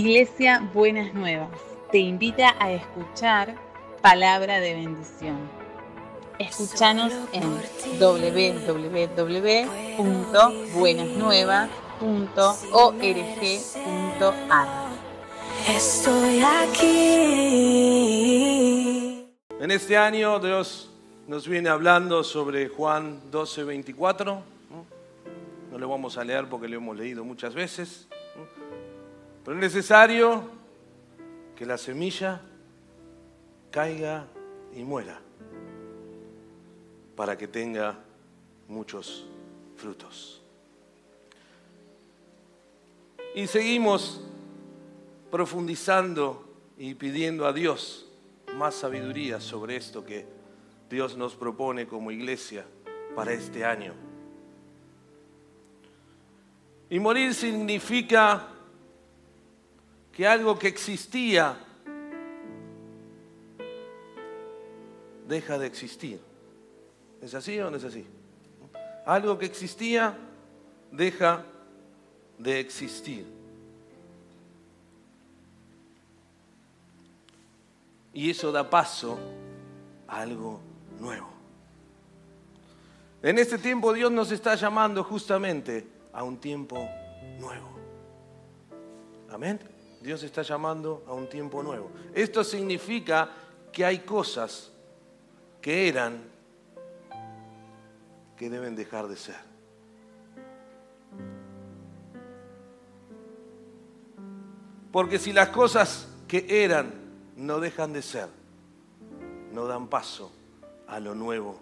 Iglesia Buenas Nuevas te invita a escuchar palabra de bendición. Escúchanos en www.buenasnuevas.org.ar. Estoy aquí. En este año Dios nos viene hablando sobre Juan 12, 24. ¿no? No lo vamos a leer porque lo hemos leído muchas veces. ¿no? Pero es necesario que la semilla caiga y muera para que tenga muchos frutos. Y seguimos profundizando y pidiendo a Dios más sabiduría sobre esto que Dios nos propone como iglesia para este año. Y morir significa que algo que existía deja de existir. ¿Es así o no es así? Algo que existía deja de existir. Y eso da paso a algo nuevo. En este tiempo Dios nos está llamando justamente a un tiempo nuevo. Amén. Dios está llamando a un tiempo nuevo. Esto significa que hay cosas que eran que deben dejar de ser. Porque si las cosas que eran no dejan de ser, no dan paso a lo nuevo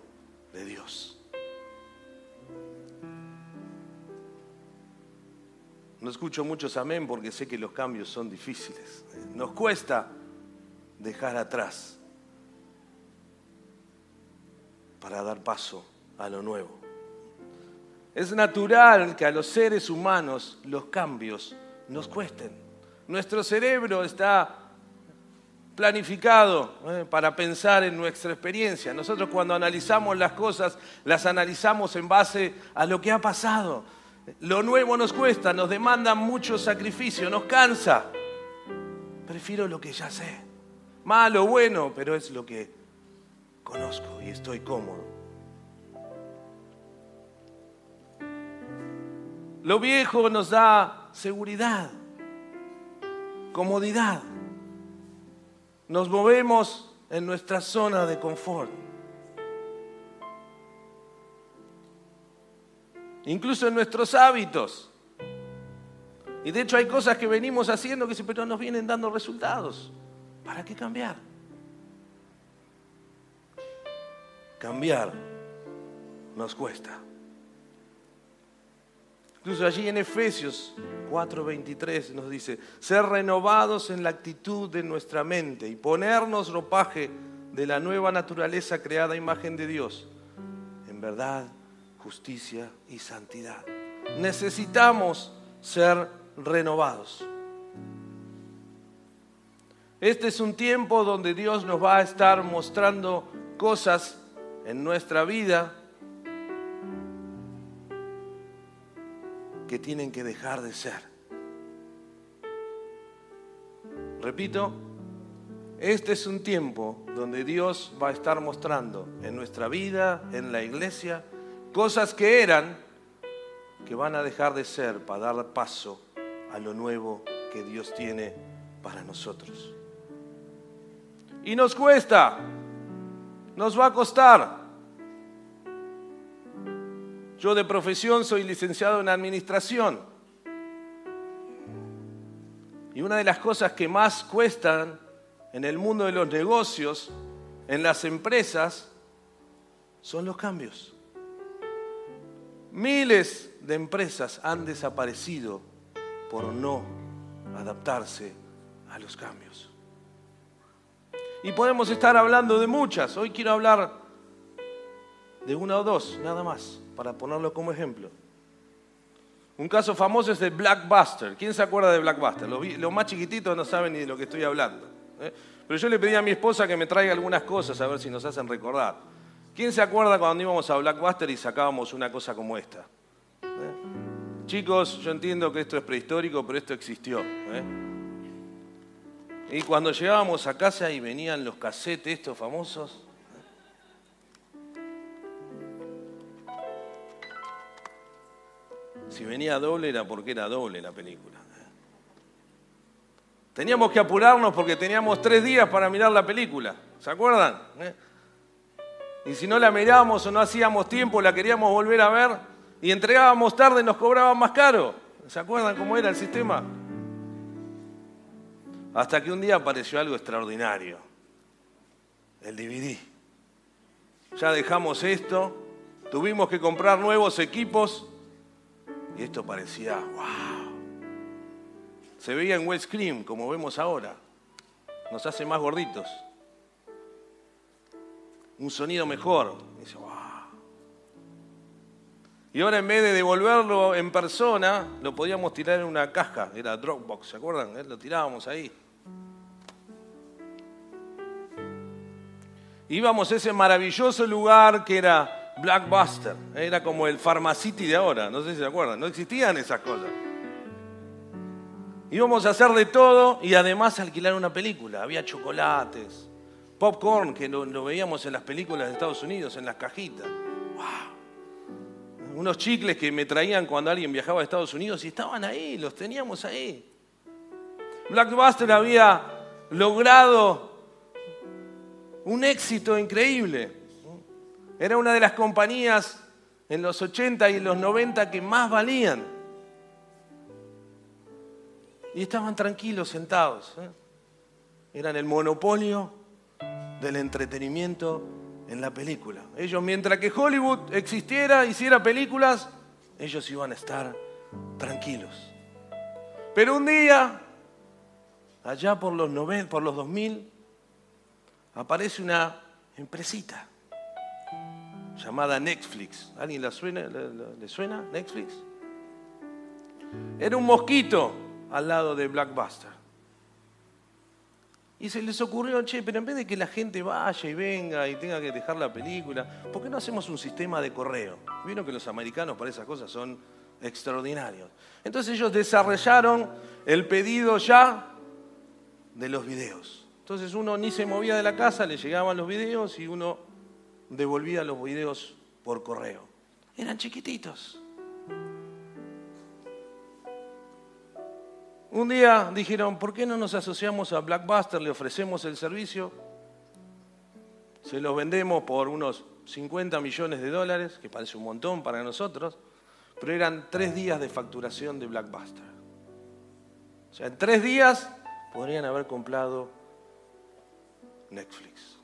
de Dios. No escucho muchos amén porque sé que los cambios son difíciles. Nos cuesta dejar atrás para dar paso a lo nuevo. Es natural que a los seres humanos los cambios nos cuesten. Nuestro cerebro está planificado ¿eh? para pensar en nuestra experiencia. Nosotros cuando analizamos las cosas, las analizamos en base a lo que ha pasado. Lo nuevo nos cuesta, nos demanda mucho sacrificio, nos cansa. Prefiero lo que ya sé. Malo, bueno, pero es lo que conozco y estoy cómodo. Lo viejo nos da seguridad, comodidad. Nos movemos en nuestra zona de confort. Incluso en nuestros hábitos. Y de hecho hay cosas que venimos haciendo que no nos vienen dando resultados. ¿Para qué cambiar? Cambiar nos cuesta. Incluso allí en Efesios 4:23 nos dice, ser renovados en la actitud de nuestra mente y ponernos ropaje de la nueva naturaleza creada a imagen de Dios, en verdad, justicia y santidad. Necesitamos ser renovados. Este es un tiempo donde Dios nos va a estar mostrando cosas en nuestra vida que tienen que dejar de ser. Repito, este es un tiempo donde Dios va a estar mostrando en nuestra vida, en la iglesia, cosas que eran, que van a dejar de ser para dar paso a lo nuevo que Dios tiene para nosotros. Y nos cuesta, nos va a costar. Yo de profesión soy licenciado en administración. Y una de las cosas que más cuestan en el mundo de los negocios, en las empresas, son los cambios. Miles de empresas han desaparecido por no adaptarse a los cambios. Y podemos estar hablando de muchas. Hoy quiero hablar de una o dos, nada más, para ponerlo como ejemplo. Un caso famoso es de Blackbuster. ¿Quién se acuerda de Blackbuster? Los, más chiquititos no saben ni de lo que estoy hablando. ¿eh? Pero yo le pedí a mi esposa que me traiga algunas cosas a ver si nos hacen recordar. ¿Quién se acuerda cuando íbamos a Blackbuster y sacábamos una cosa como esta? ¿Eh? Chicos, yo entiendo que esto es prehistórico, pero esto existió. ¿eh? Y cuando llegábamos a casa y venían los casetes estos famosos, si venía doble era porque era doble la película. Teníamos que apurarnos porque teníamos tres días para mirar la película, ¿se acuerdan? Y si no la mirábamos o no hacíamos tiempo, la queríamos volver a ver y entregábamos tarde, nos cobraban más caro. ¿Se acuerdan cómo era el sistema? Hasta que un día apareció algo extraordinario, el DVD. Ya dejamos esto, tuvimos que comprar nuevos equipos y esto parecía, wow. Se veía en West Cream, como vemos ahora. Nos hace más gorditos. Un sonido mejor. Y dice, wow. Y ahora en vez de devolverlo en persona, lo podíamos tirar en una caja. Era Dropbox, ¿se acuerdan? Eh, lo tirábamos ahí. Íbamos a ese maravilloso lugar que era Blackbuster. Era como el Pharmacity de ahora, no sé si se acuerdan. No existían esas cosas. Íbamos a hacer de todo y además alquilar una película. Había chocolates, popcorn, que lo, veíamos en las películas de Estados Unidos, en las cajitas. ¡Wow! unos chicles que me traían cuando alguien viajaba a Estados Unidos y estaban ahí, los teníamos ahí. Blackbuster había logrado un éxito increíble. Era una de las compañías en los 80 y los 90 que más valían. Y estaban tranquilos sentados. ¿eh? Eran el monopolio del entretenimiento en la película. Ellos, mientras que Hollywood existiera, hiciera películas, ellos iban a estar tranquilos. Pero un día, allá por los, por los 2000, aparece una empresita llamada Netflix. ¿Alguien suena, le suena Netflix? Era un mosquito al lado de Blackbuster. Y se les ocurrió, che, pero en vez de que la gente vaya y venga y tenga que dejar la película, ¿por qué no hacemos un sistema de correo? Vieron que los americanos para esas cosas son extraordinarios. Entonces ellos desarrollaron el pedido ya de los videos. Entonces uno ni se movía de la casa, le llegaban los videos y uno devolvía los videos por correo. Eran chiquititos. Un día dijeron, ¿por qué no nos asociamos a Blackbuster? Le ofrecemos el servicio, se los vendemos por unos 50 millones de dólares, que parece un montón para nosotros, pero eran tres días de facturación de Blackbuster. O sea, en tres días podrían haber comprado Netflix.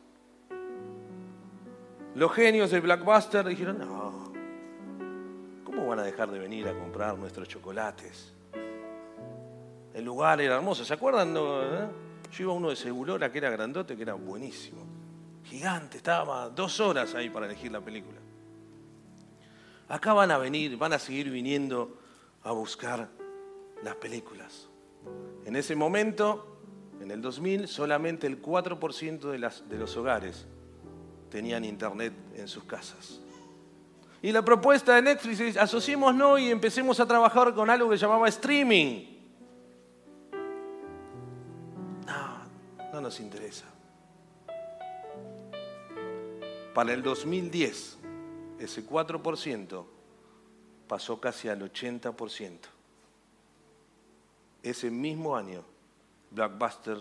Los genios de Blackbuster dijeron, no, ¿cómo van a dejar de venir a comprar nuestros chocolates? El lugar era hermoso. ¿Se acuerdan? Eh? Yo iba a uno de Segulora que era grandote, que era buenísimo. Gigante, estaba dos horas ahí para elegir la película. Acá van a venir, van a seguir viniendo a buscar las películas. En ese momento, en el 2000, solamente el 4% de, los hogares tenían internet en sus casas. Y la propuesta de Netflix es, asociémonos y empecemos a trabajar con algo que llamaba streaming. Nos interesa. Para el 2010, ese 4% pasó casi al 80%. Ese mismo año, Blackbuster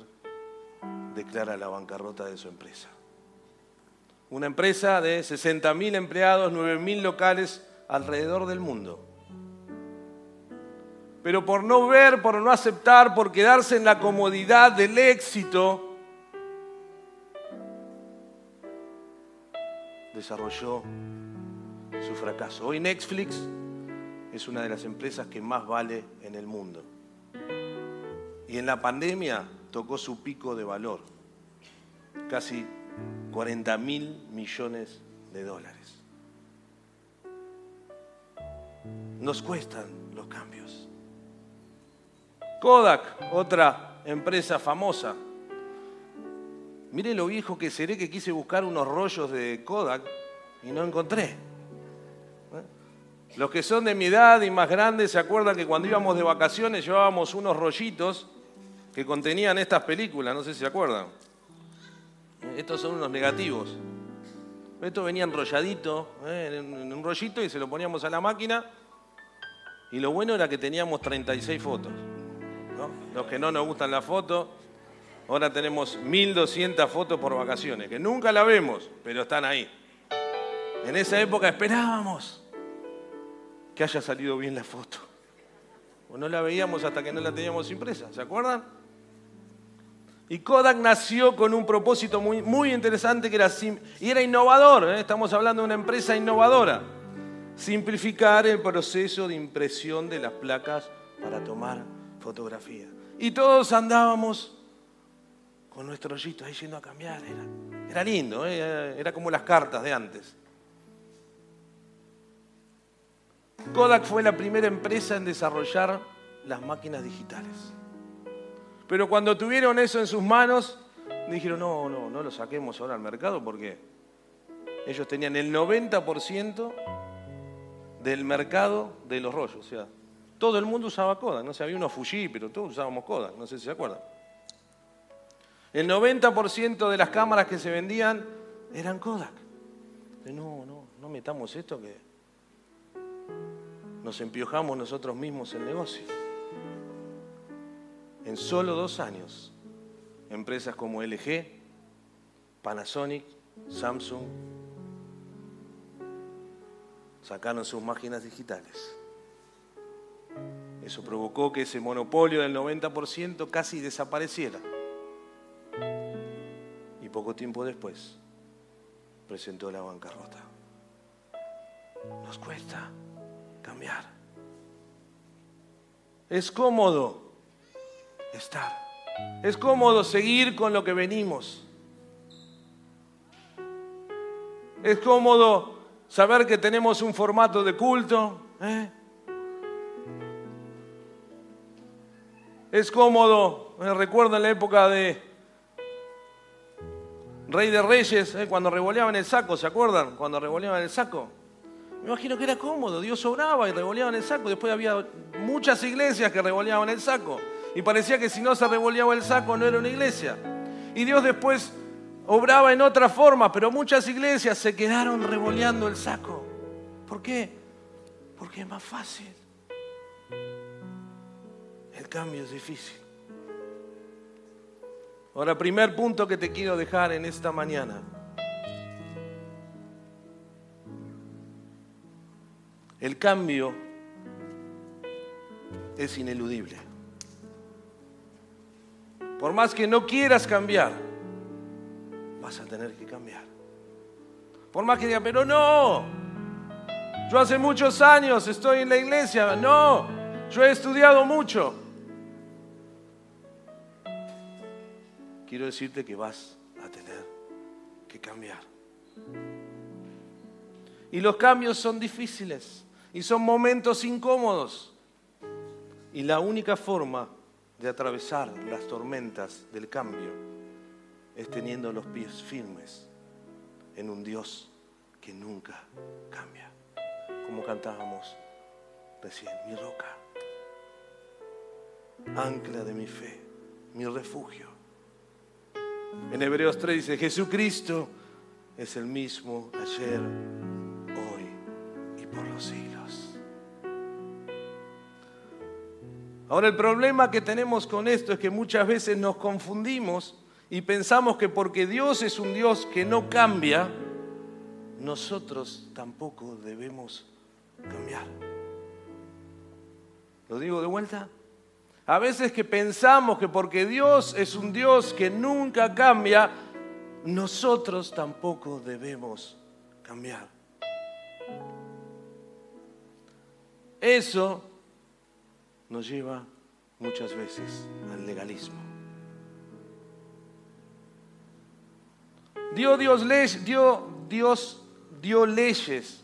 declara la bancarrota de su empresa. Una empresa de 60.000 empleados, 9.000 locales alrededor del mundo pero por no ver, por no aceptar, por quedarse en la comodidad del éxito, desarrolló su fracaso. Hoy Netflix es una de las empresas que más vale en el mundo. Y en la pandemia tocó su pico de valor, casi 40 mil millones de dólares. Nos cuestan los cambios. Kodak, otra empresa famosa. Mire lo viejo que seré que quise buscar unos rollos de Kodak y no encontré. ¿Eh? Los que son de mi edad y más grandes se acuerdan que cuando íbamos de vacaciones llevábamos unos rollitos que contenían estas películas, no sé si se acuerdan. Estos son unos negativos. Esto venía enrolladito, ¿eh? en un rollito y se lo poníamos a la máquina. Y lo bueno era que teníamos 36 fotos. Los que no nos gustan las fotos, ahora tenemos 1200 fotos por vacaciones, que nunca la vemos, pero están ahí. En esa época esperábamos que haya salido bien la foto. O no la veíamos hasta que no la teníamos impresa, ¿se acuerdan? Y Kodak nació con un propósito muy, muy interesante que era, y era innovador, ¿eh? estamos hablando de una empresa innovadora, simplificar el proceso de impresión de las placas para tomar fotografía. Y todos andábamos con nuestro hoyito ahí yendo a cambiar, era, era lindo, ¿eh? era como las cartas de antes. Kodak fue la primera empresa en desarrollar las máquinas digitales. Pero cuando tuvieron eso en sus manos, dijeron, no, no, no lo saquemos ahora al mercado porque ellos tenían el 90% del mercado de los rollos. Todo el mundo usaba Kodak. No sé, había unos Fuji, pero todos usábamos Kodak. No sé si se acuerdan. El 90% de las cámaras que se vendían eran Kodak. No, no, no metamos esto que nos empiojamos nosotros mismos el negocio. En solo dos años, empresas como LG, Panasonic, Samsung, sacaron sus máquinas digitales. Eso provocó que ese monopolio del 90% casi desapareciera. Poco tiempo después presentó la bancarrota. Nos cuesta cambiar. Es cómodo estar. Es cómodo seguir con lo que venimos. Es cómodo saber que tenemos un formato de culto. ¿eh? Es cómodo, recuerdo en la época de Rey de Reyes, ¿eh? cuando revoleaban el saco, ¿se acuerdan? Cuando revoleaban el saco. Me imagino que era cómodo, Dios obraba y revoleaban el saco. Después había muchas iglesias que revoleaban el saco. Y parecía que si no se revoleaba el saco no era una iglesia. Y Dios después obraba en otra forma, pero muchas iglesias se quedaron revoleando el saco. ¿Por qué? Porque es más fácil. El cambio es difícil. Ahora, primer punto que te quiero dejar en esta mañana. El cambio es ineludible. Por más que no quieras cambiar, vas a tener que cambiar. Por más que digas, pero no, yo hace muchos años estoy en la iglesia, no, yo he estudiado mucho. Quiero decirte que vas a tener que cambiar. Y los cambios son difíciles y son momentos incómodos. Y la única forma de atravesar las tormentas del cambio es teniendo los pies firmes en un Dios que nunca cambia. Como cantábamos recién, mi roca, ancla de mi fe, mi refugio. En Hebreos 3 dice, Jesucristo es el mismo ayer, hoy y por los siglos. Ahora el problema que tenemos con esto es que muchas veces nos confundimos y pensamos que porque Dios es un Dios que no cambia, nosotros tampoco debemos cambiar. ¿Lo digo de vuelta? A veces que pensamos que porque Dios es un Dios que nunca cambia, nosotros tampoco debemos cambiar. Eso nos lleva muchas veces al legalismo. Dios, dio, Dios dio leyes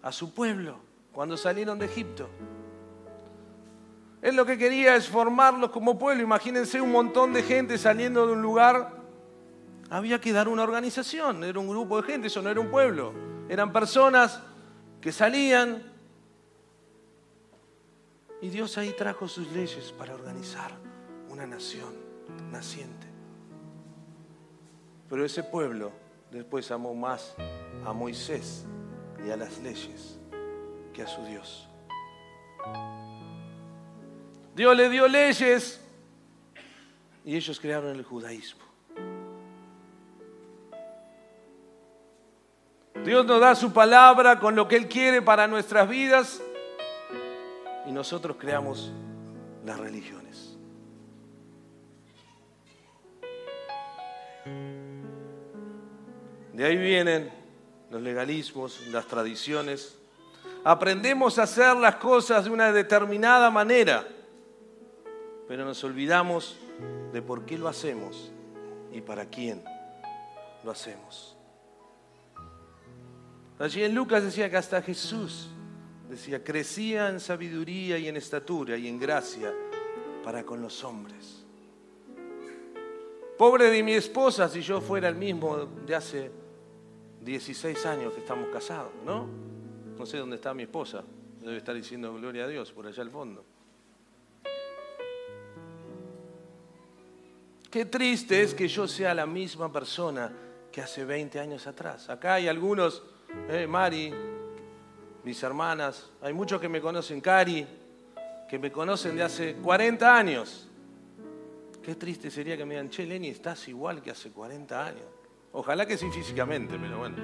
a su pueblo cuando salieron de Egipto. Él lo que quería es formarlos como pueblo. Imagínense un montón de gente saliendo de un lugar. Había que dar una organización, era un grupo de gente, eso no era un pueblo. Eran personas que salían y Dios ahí trajo sus leyes para organizar una nación. naciente. Pero ese pueblo después amó más a Moisés y a las leyes que a su Dios. Dios le dio leyes y ellos crearon el judaísmo. Dios nos da su palabra con lo que Él quiere para nuestras vidas y nosotros creamos las religiones. De ahí vienen los legalismos, las tradiciones. Aprendemos a hacer las cosas de una determinada manera, pero nos olvidamos de por qué lo hacemos y para quién lo hacemos. Allí en Lucas decía que hasta Jesús decía, crecía en sabiduría y en estatura y en gracia para con los hombres. Pobre de mi esposa si yo fuera el mismo de hace 16 años que estamos casados, ¿no? No sé dónde está mi esposa, debe estar diciendo gloria a Dios por allá al fondo. Qué triste es que yo sea la misma persona que hace 20 años atrás. Acá hay algunos, eh, Mari, mis hermanas, hay muchos que me conocen, Cari, que me conocen de hace 40 años. Qué triste sería que me digan, che, Lenny, estás igual que hace 40 años. Ojalá que sí físicamente, pero bueno.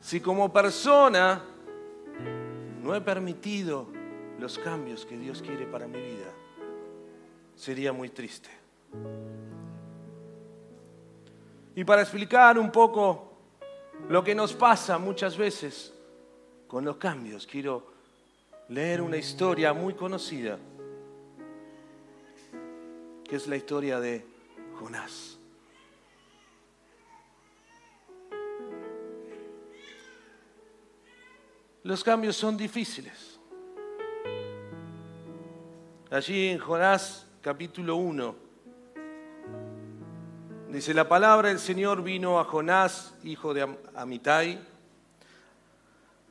Si como persona no he permitido los cambios que Dios quiere para mi vida, sería muy triste. Y para explicar un poco lo que nos pasa muchas veces con los cambios, quiero leer una historia muy conocida, que es la historia de Jonás. Los cambios son difíciles. Allí en Jonás capítulo 1 dice, la palabra del Señor vino a Jonás, hijo de Amitai.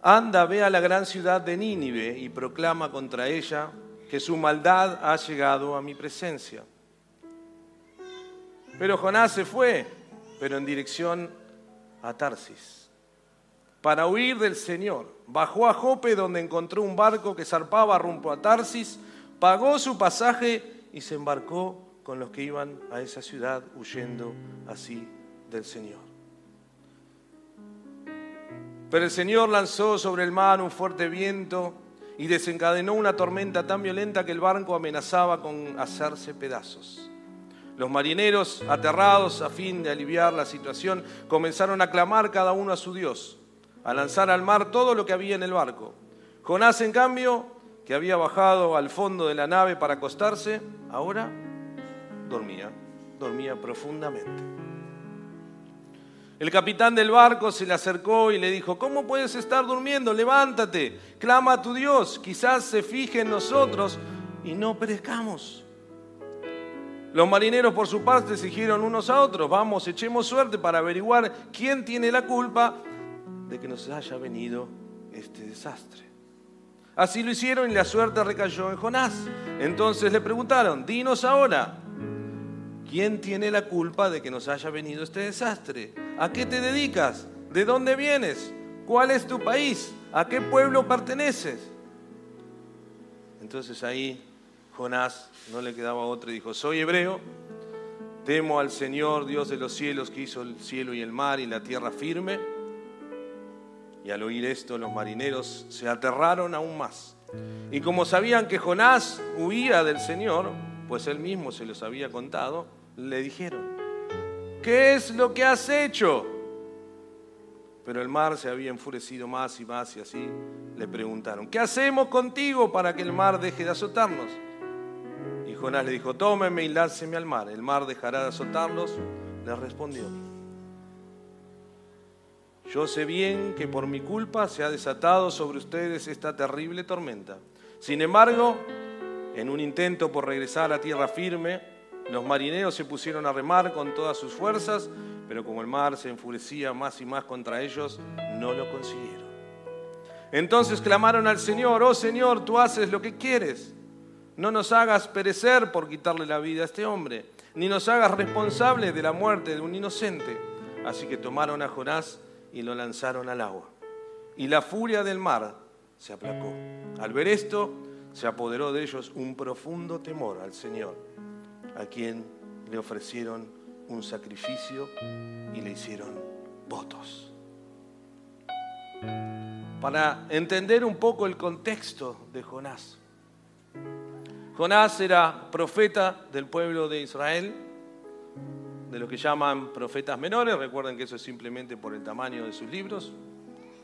Anda, ve a la gran ciudad de Nínive y proclama contra ella que su maldad ha llegado a mi presencia. Pero Jonás se fue, pero en dirección a Tarsis, para huir del Señor. Bajó a Jope donde encontró un barco que zarpaba rumbo a Tarsis, pagó su pasaje y se embarcó con los que iban a esa ciudad huyendo así del Señor. Pero el Señor lanzó sobre el mar un fuerte viento y desencadenó una tormenta tan violenta que el barco amenazaba con hacerse pedazos. Los marineros, aterrados a fin de aliviar la situación, comenzaron a clamar cada uno a su Dios, a lanzar al mar todo lo que había en el barco. Jonás, en cambio, que había bajado al fondo de la nave para acostarse, ahora dormía, dormía profundamente. El capitán del barco se le acercó y le dijo, ¿cómo puedes estar durmiendo? Levántate, clama a tu Dios, quizás se fije en nosotros y no perezcamos. Los marineros por su parte se dijeron unos a otros, vamos, echemos suerte para averiguar quién tiene la culpa de que nos haya venido este desastre. Así lo hicieron y la suerte recayó en Jonás. Entonces le preguntaron, dinos ahora, ¿quién tiene la culpa de que nos haya venido este desastre? ¿A qué te dedicas? ¿De dónde vienes? ¿Cuál es tu país? ¿A qué pueblo perteneces? Entonces ahí Jonás no le quedaba otro y dijo, soy hebreo, temo al Señor, Dios de los cielos, que hizo el cielo y el mar y la tierra firme. Y al oír esto los marineros se aterraron aún más. Y como sabían que Jonás huía del Señor, pues él mismo se los había contado, le dijeron, ¿qué es lo que has hecho? Pero el mar se había enfurecido más y más y así le preguntaron, ¿qué hacemos contigo para que el mar deje de azotarnos? Jonás le dijo, tómenme y lánceme al mar, el mar dejará de azotarlos. Le respondió, yo sé bien que por mi culpa se ha desatado sobre ustedes esta terrible tormenta. Sin embargo, en un intento por regresar a tierra firme, los marineros se pusieron a remar con todas sus fuerzas, pero como el mar se enfurecía más y más contra ellos, no lo consiguieron. Entonces clamaron al Señor, oh Señor, tú haces lo que quieres no nos hagas perecer por quitarle la vida a este hombre, ni nos hagas responsables de la muerte de un inocente. Así que tomaron a Jonás y lo lanzaron al agua. Y la furia del mar se aplacó. Al ver esto, se apoderó de ellos un profundo temor al Señor, a quien le ofrecieron un sacrificio y le hicieron votos. Para entender un poco el contexto de Jonás. Jonás era profeta del pueblo de Israel, de lo que llaman profetas menores. Recuerden que eso es simplemente por el tamaño de sus libros.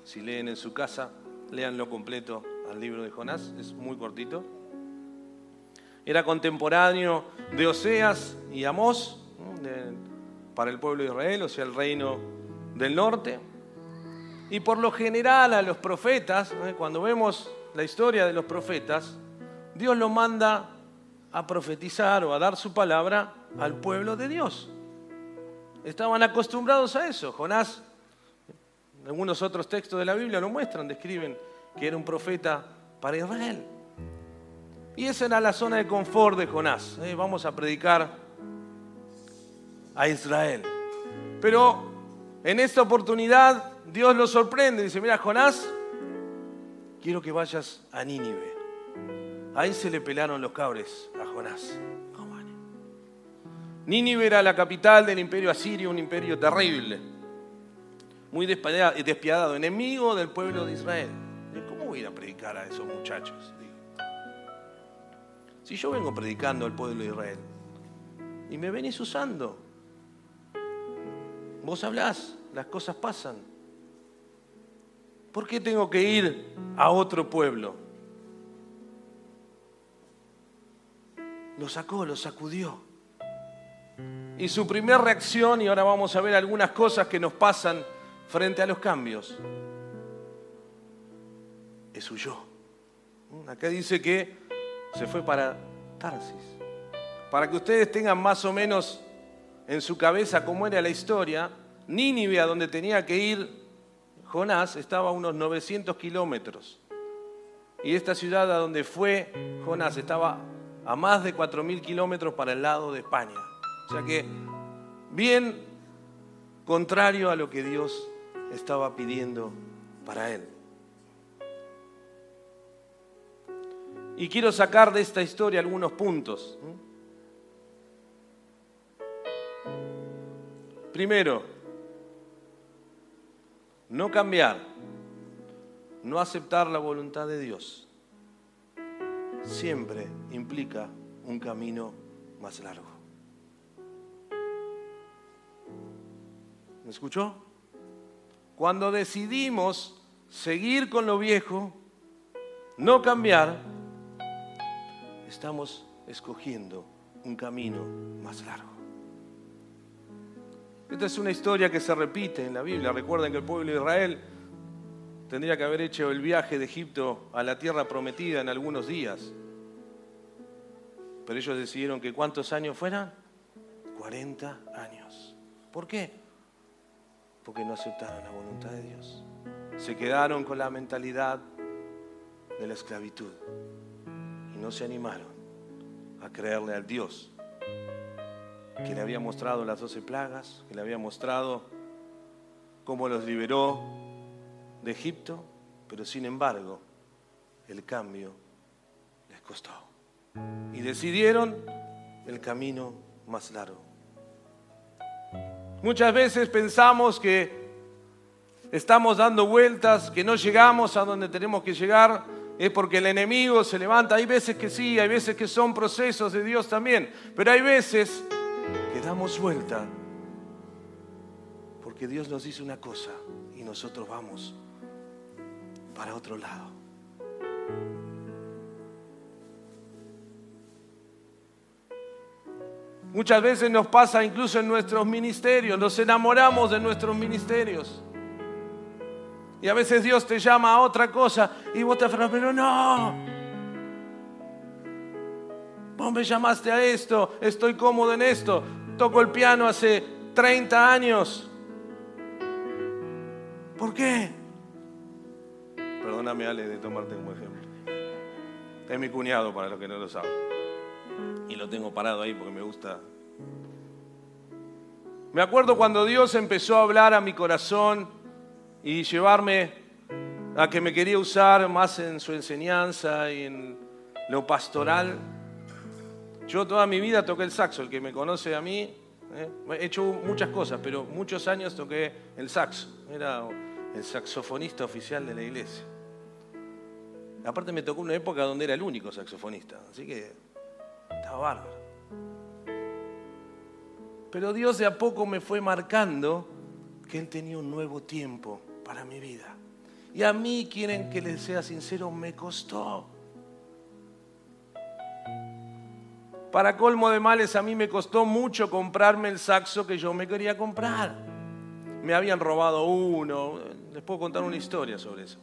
Si leen en su casa, léanlo completo al libro de Jonás, es muy cortito. Era contemporáneo de Oseas y Amós para el pueblo de Israel, o sea, el reino del norte. Y por lo general a los profetas, cuando vemos la historia de los profetas, Dios lo manda a profetizar o a dar su palabra al pueblo de Dios. Estaban acostumbrados a eso. Jonás, algunos otros textos de la Biblia lo muestran, describen que era un profeta para Israel. Y esa era la zona de confort de Jonás. ¿eh? Vamos a predicar a Israel. Pero en esta oportunidad Dios lo sorprende. Dice, mira, Jonás, quiero que vayas a Nínive. Ahí se le pelaron los cabres a Jonás. Nínive era la capital del imperio asirio, un imperio terrible, muy despiadado, enemigo del pueblo de Israel. ¿Cómo voy a ir a predicar a esos muchachos? Si yo vengo predicando al pueblo de Israel y me venís usando, vos hablás, las cosas pasan. ¿Por qué tengo que ir a otro pueblo? Lo sacó, lo sacudió. Y su primera reacción, y ahora vamos a ver algunas cosas que nos pasan frente a los cambios, es huyó. Acá dice que se fue para Tarsis. Para que ustedes tengan más o menos en su cabeza cómo era la historia, Nínive, a donde tenía que ir Jonás, estaba a unos 900 kilómetros. Y esta ciudad a donde fue Jonás estaba a más de 4.000 kilómetros para el lado de España. O sea que bien contrario a lo que Dios estaba pidiendo para él. Y quiero sacar de esta historia algunos puntos. Primero, no cambiar, no aceptar la voluntad de Dios, siempre implica un camino más largo. ¿Me escuchó? Cuando decidimos seguir con lo viejo, no cambiar, estamos escogiendo un camino más largo. Esta es una historia que se repite en la Biblia. Recuerden que el pueblo de Israel tendría que haber hecho el viaje de Egipto a la tierra prometida en algunos días. Pero ellos decidieron que cuántos años fueran? 40 años. ¿Por qué? Porque no aceptaron la voluntad de Dios. Se quedaron con la mentalidad de la esclavitud y no se animaron a creerle al Dios que le había mostrado las doce plagas, que le había mostrado cómo los liberó de Egipto, pero sin embargo el cambio les costó. Y decidieron el camino más largo. Muchas veces pensamos que estamos dando vueltas, que no llegamos a donde tenemos que llegar, es porque el enemigo se levanta. Hay veces que sí, hay veces que son procesos de Dios también, pero hay veces que damos vuelta porque Dios nos dice una cosa y nosotros vamos para otro lado. Muchas veces nos pasa incluso en nuestros ministerios, nos enamoramos de nuestros ministerios. Y a veces Dios te llama a otra cosa y vos te aferras, pero no, Vos me llamaste a esto, estoy cómodo en esto. Toco el piano hace 30 años. ¿Por qué? Perdóname, Ale, de tomarte como ejemplo. Es mi cuñado, para los que no lo saben. Y lo tengo parado ahí porque me gusta. Me acuerdo cuando Dios empezó a hablar a mi corazón y llevarme a que me quería usar más en su enseñanza y en lo pastoral. Yo toda mi vida toqué el saxo, el que me conoce a mí, ¿eh? he hecho muchas cosas, pero muchos años toqué el saxo, era el saxofonista oficial de la iglesia. Aparte me tocó una época donde era el único saxofonista, así que estaba bárbaro. Pero Dios de a poco me fue marcando que Él tenía un nuevo tiempo para mi vida. Y a mí, quieren que les sea sincero, me costó. Para colmo de males, a mí me costó mucho comprarme el saxo que yo me quería comprar. Me habían robado uno. Les puedo contar una historia sobre eso.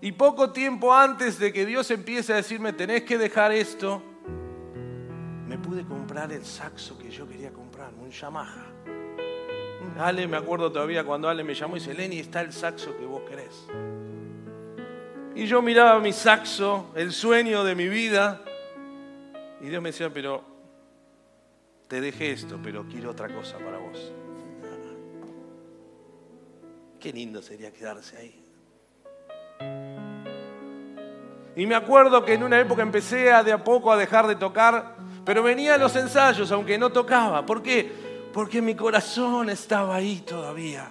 Y poco tiempo antes de que Dios empiece a decirme, tenés que dejar esto, pude comprar el saxo que yo quería comprar, un Yamaha. Ale, me acuerdo todavía cuando Ale me llamó y dice, Lenny, está el saxo que vos querés. Y yo miraba mi saxo, el sueño de mi vida, y Dios me decía, pero te dejé esto, pero quiero otra cosa para vos. Qué lindo sería quedarse ahí. Y me acuerdo que en una época empecé a de a poco a dejar de tocar, pero venía a los ensayos aunque no tocaba. ¿Por qué? Porque mi corazón estaba ahí todavía.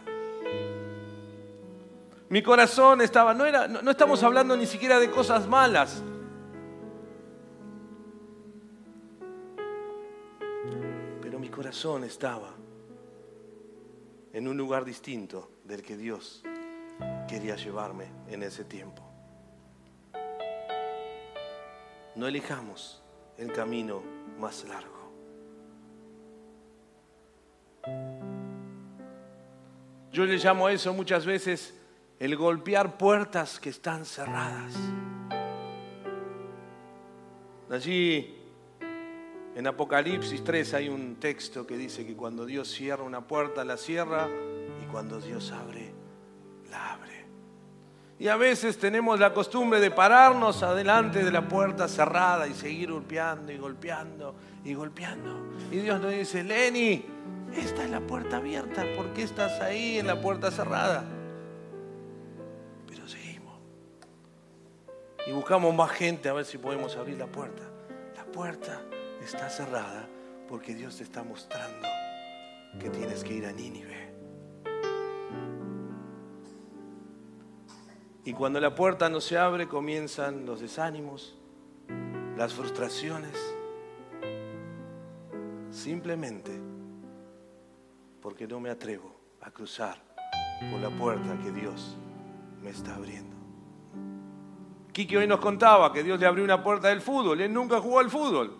Mi corazón estaba, no, era, no estamos hablando ni siquiera de cosas malas. corazón estaba en un lugar distinto del que Dios quería llevarme en ese tiempo. No elijamos el camino más largo. Yo le llamo a eso muchas veces el golpear puertas que están cerradas. Allí en Apocalipsis 3 hay un texto que dice que cuando Dios cierra una puerta, la cierra y cuando Dios abre. Y a veces tenemos la costumbre de pararnos adelante de la puerta cerrada y seguir golpeando y golpeando y golpeando. Y Dios nos dice, Lenny, esta es la puerta abierta, ¿por qué estás ahí en la puerta cerrada? Pero seguimos. Y buscamos más gente a ver si podemos abrir la puerta. La puerta está cerrada porque Dios te está mostrando que tienes que ir a Nínive. Y cuando la puerta no se abre, comienzan los desánimos, las frustraciones, simplemente porque no me atrevo a cruzar por la puerta que Dios me está abriendo. Kiki hoy nos contaba que Dios le abrió una puerta del fútbol, él nunca jugó al fútbol.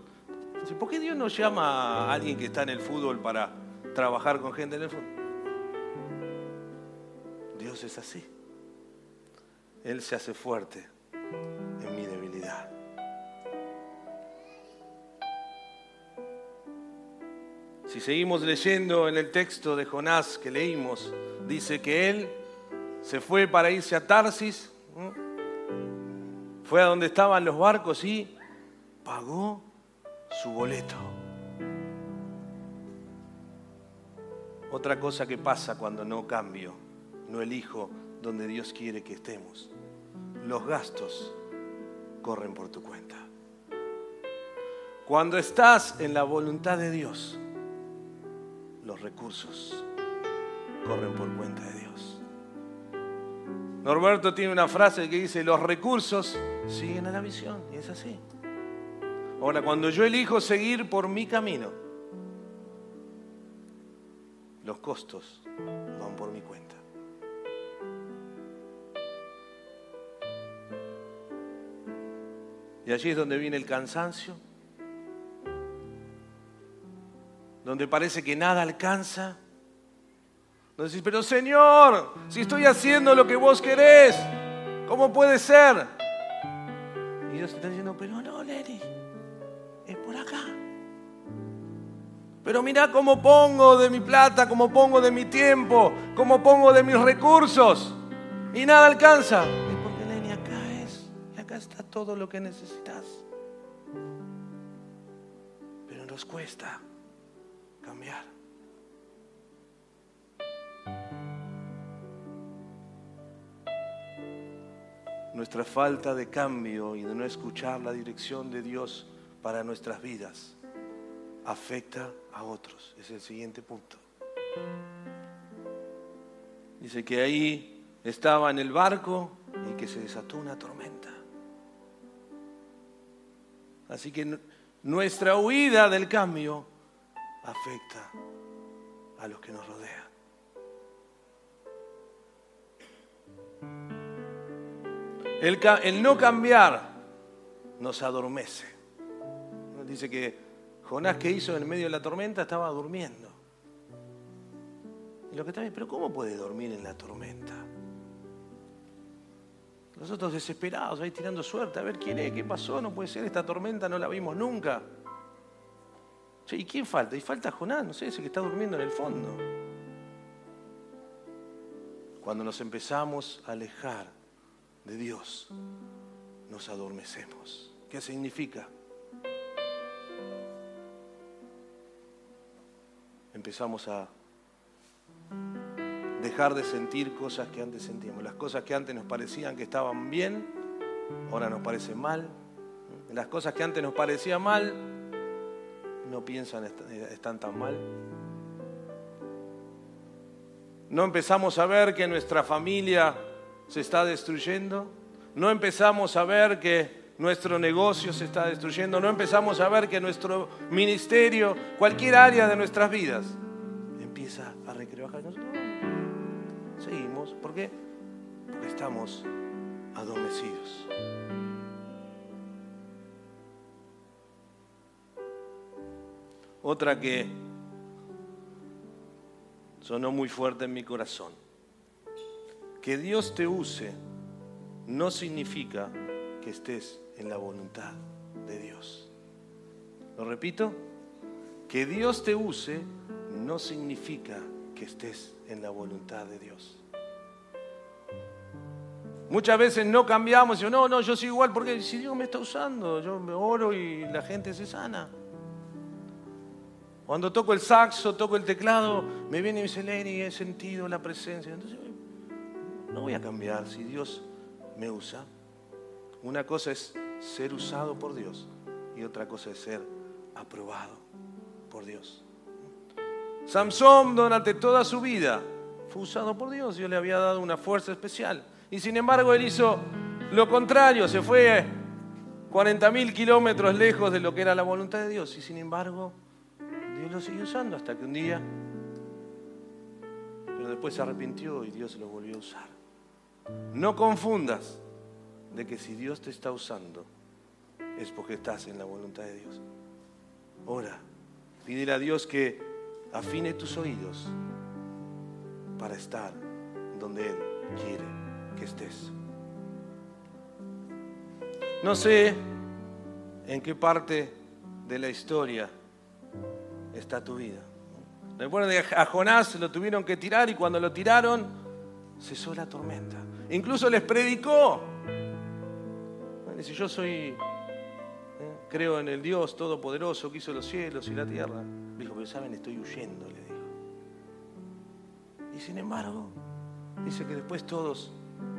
¿por qué Dios no llama a alguien que está en el fútbol para trabajar con gente en el fútbol? Dios es así. Él se hace fuerte en mi debilidad. Si seguimos leyendo en el texto de Jonás que leímos, dice que él se fue para irse a Tarsis, fue a donde estaban los barcos y pagó su boleto. Otra cosa que pasa cuando no cambio, no elijo donde Dios quiere que estemos. Los gastos corren por tu cuenta. Cuando estás en la voluntad de Dios, los recursos corren por cuenta de Dios. Norberto tiene una frase que dice, los recursos siguen a la visión, y es así. Ahora, cuando yo elijo seguir por mi camino, los costos van por mi cuenta. Y allí es donde viene el cansancio, donde parece que nada alcanza. Donde decís, pero Señor, si estoy haciendo lo que vos querés, ¿cómo puede ser? Y Dios está diciendo, pero no, Lenny acá. Pero mira cómo pongo de mi plata, cómo pongo de mi tiempo, cómo pongo de mis recursos. Y nada alcanza. Todo lo que necesitas. Pero nos cuesta cambiar. Nuestra falta de cambio y de no escuchar la dirección de Dios para nuestras vidas afecta a otros. Es el siguiente punto. Dice que ahí estaba en el barco y que se desató una tormenta. Así que nuestra huida del cambio afecta a los que nos rodean. El, el no cambiar nos adormece. Dice que Jonás que hizo en medio de la tormenta estaba durmiendo. Y lo que también, pero ¿cómo puede dormir en la tormenta? Nosotros desesperados, ahí tirando suerte, a ver quién es, qué pasó, no puede ser, esta tormenta no la vimos nunca. ¿Y quién falta? Y falta Jonás, no sé, ese que está durmiendo en el fondo. Cuando nos empezamos a alejar de Dios, nos adormecemos. ¿Qué significa? Empezamos a dejar de sentir cosas que antes sentíamos. Las cosas que antes nos parecían que estaban bien, ahora nos parecen mal. Las cosas que antes nos parecían mal, no piensan están tan mal. No empezamos a ver que nuestra familia se está destruyendo. No empezamos a ver que nuestro negocio se está destruyendo. No empezamos a ver que nuestro ministerio, cualquier área de nuestras vidas, empieza a recrear. Seguimos. ¿Por qué? Porque estamos adormecidos. Otra que sonó muy fuerte en mi corazón. Que Dios te use no significa que estés en la voluntad de Dios. Lo repito, que Dios te use no significa que estés en la voluntad de Dios. Muchas veces no cambiamos, yo no, no, yo soy igual porque si Dios me está usando, yo me oro y la gente se sana. Cuando toco el saxo, toco el teclado, me viene y me dice, Lenny, he sentido la presencia. Entonces, no voy a cambiar si Dios me usa. Una cosa es ser usado por Dios y otra cosa es ser aprobado por Dios. Samson durante toda su vida fue usado por Dios, Dios le había dado una fuerza especial. Y sin embargo él hizo lo contrario, se fue 40 mil kilómetros lejos de lo que era la voluntad de Dios. Y sin embargo Dios lo siguió usando hasta que un día, pero después se arrepintió y Dios lo volvió a usar. No confundas de que si Dios te está usando es porque estás en la voluntad de Dios. Ora, pídele a Dios que afine tus oídos para estar donde Él quiere que estés. No sé en qué parte de la historia está tu vida. Recuerden que a Jonás lo tuvieron que tirar y cuando lo tiraron cesó la tormenta. Incluso les predicó. Dice, yo soy, eh, creo en el Dios Todopoderoso que hizo los cielos y la tierra. Saben, estoy huyendo, le dijo. Y sin embargo, dice que después todos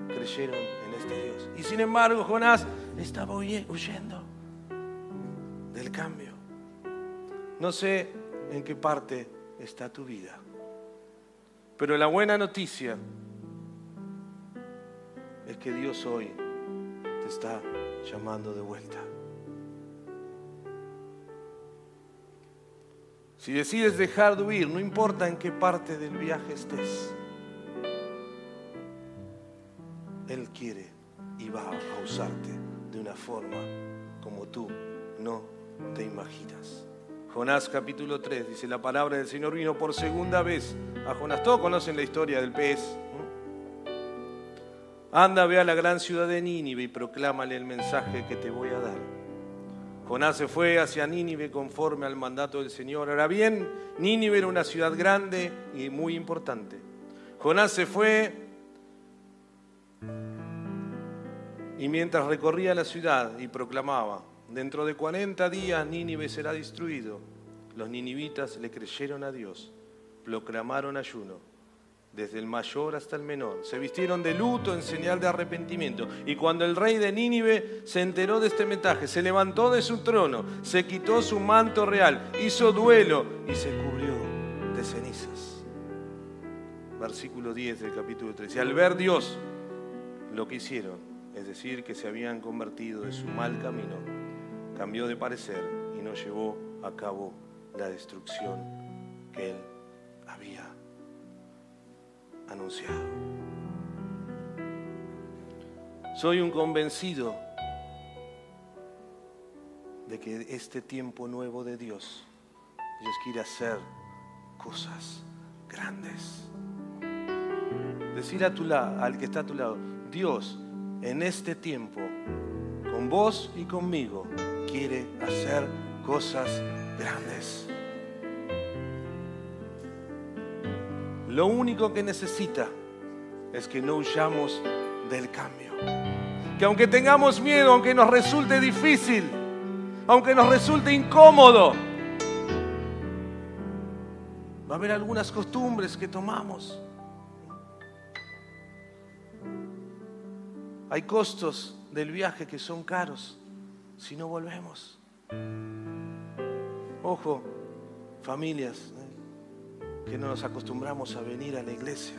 creyeron en este Dios. Y sin embargo, Jonás estaba huyendo del cambio. No sé en qué parte está tu vida, pero la buena noticia es que Dios hoy te está llamando de vuelta. Si decides dejar de huir, no importa en qué parte del viaje estés, Él quiere y va a usarte de una forma como tú no te imaginas. Jonás capítulo 3 dice, la palabra del Señor vino por segunda vez a Jonás. Todos conocen la historia del pez. Anda, ve a la gran ciudad de Nínive y proclámale el mensaje que te voy a dar. Jonás se fue hacia Nínive conforme al mandato del Señor. Ahora bien, Nínive era una ciudad grande y muy importante. Jonás se fue Y mientras recorría la ciudad y proclamaba, dentro de 40 días Nínive será destruido, los ninivitas le creyeron a Dios, proclamaron ayuno, desde el mayor hasta el menor, se vistieron de luto en señal de arrepentimiento. Y cuando el rey de Nínive se enteró de este mensaje, se levantó de su trono, se quitó su manto real, hizo duelo y se cubrió de cenizas. Versículo 10 del capítulo 13. Al ver Dios lo que hicieron, es decir, que se habían convertido de su mal camino, cambió de parecer y no llevó a cabo la destrucción que él había anunciado. Soy un convencido de que este tiempo nuevo de Dios, Dios quiere hacer cosas grandes. Decir a tu lado, al que está a tu lado, Dios en este tiempo, con vos y conmigo, quiere hacer cosas grandes. Lo único que necesita es que no huyamos del cambio. Que aunque tengamos miedo, aunque nos resulte difícil, aunque nos resulte incómodo, va a haber algunas costumbres que tomamos. Hay costos del viaje que son caros si no volvemos. Ojo, familias. Que no nos acostumbramos a venir a la iglesia.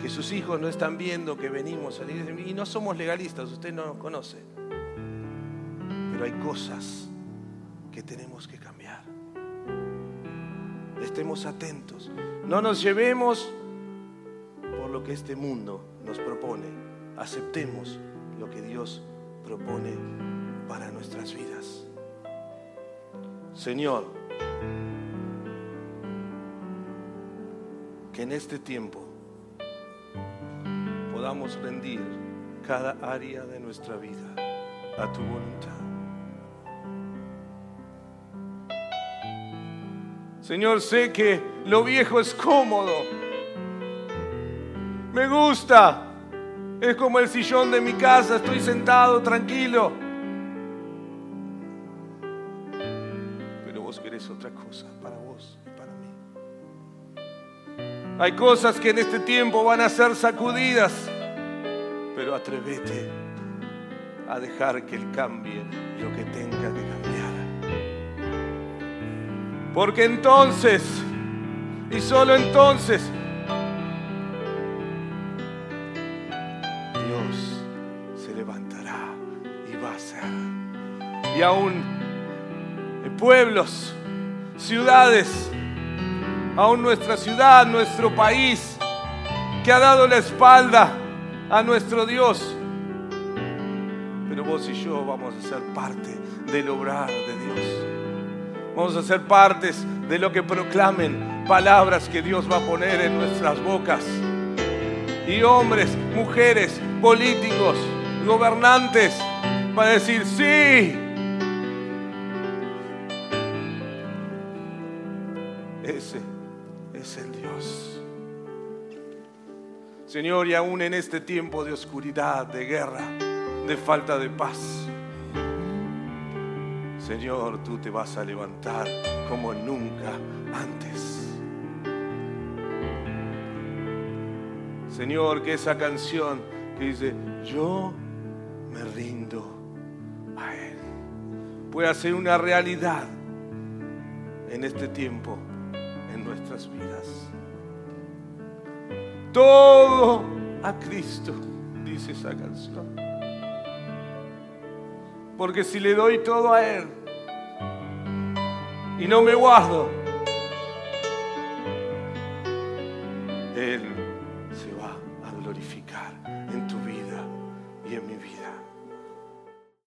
Que sus hijos no están viendo que venimos a la iglesia. Y no somos legalistas, usted no nos conoce. Pero hay cosas que tenemos que cambiar. Estemos atentos. No nos llevemos por lo que este mundo nos propone. Aceptemos lo que Dios propone para nuestras vidas. Señor, que en este tiempo podamos rendir cada área de nuestra vida a tu voluntad. Señor, sé que lo viejo es cómodo. Me gusta. Es como el sillón de mi casa, estoy sentado tranquilo. Hay cosas que en este tiempo van a ser sacudidas, pero atrévete a dejar que Él cambie lo que tenga que cambiar. Porque entonces, y solo entonces, Dios se levantará y va a hacer. Y aún pueblos, ciudades, aún nuestra ciudad, nuestro país, que ha dado la espalda a nuestro Dios. Pero vos y yo vamos a ser parte del obrar de Dios. Vamos a ser partes de lo que proclamen palabras que Dios va a poner en nuestras bocas. Y hombres, mujeres, políticos, gobernantes, van a decir, sí, Señor, y aún en este tiempo de oscuridad, de guerra, de falta de paz, Señor, tú te vas a levantar como nunca antes. Señor, que esa canción que dice, yo me rindo a Él, pueda ser una realidad en este tiempo, en nuestras vidas. Todo a Cristo, dice esa canción. Porque si le doy todo a Él y no me guardo, Él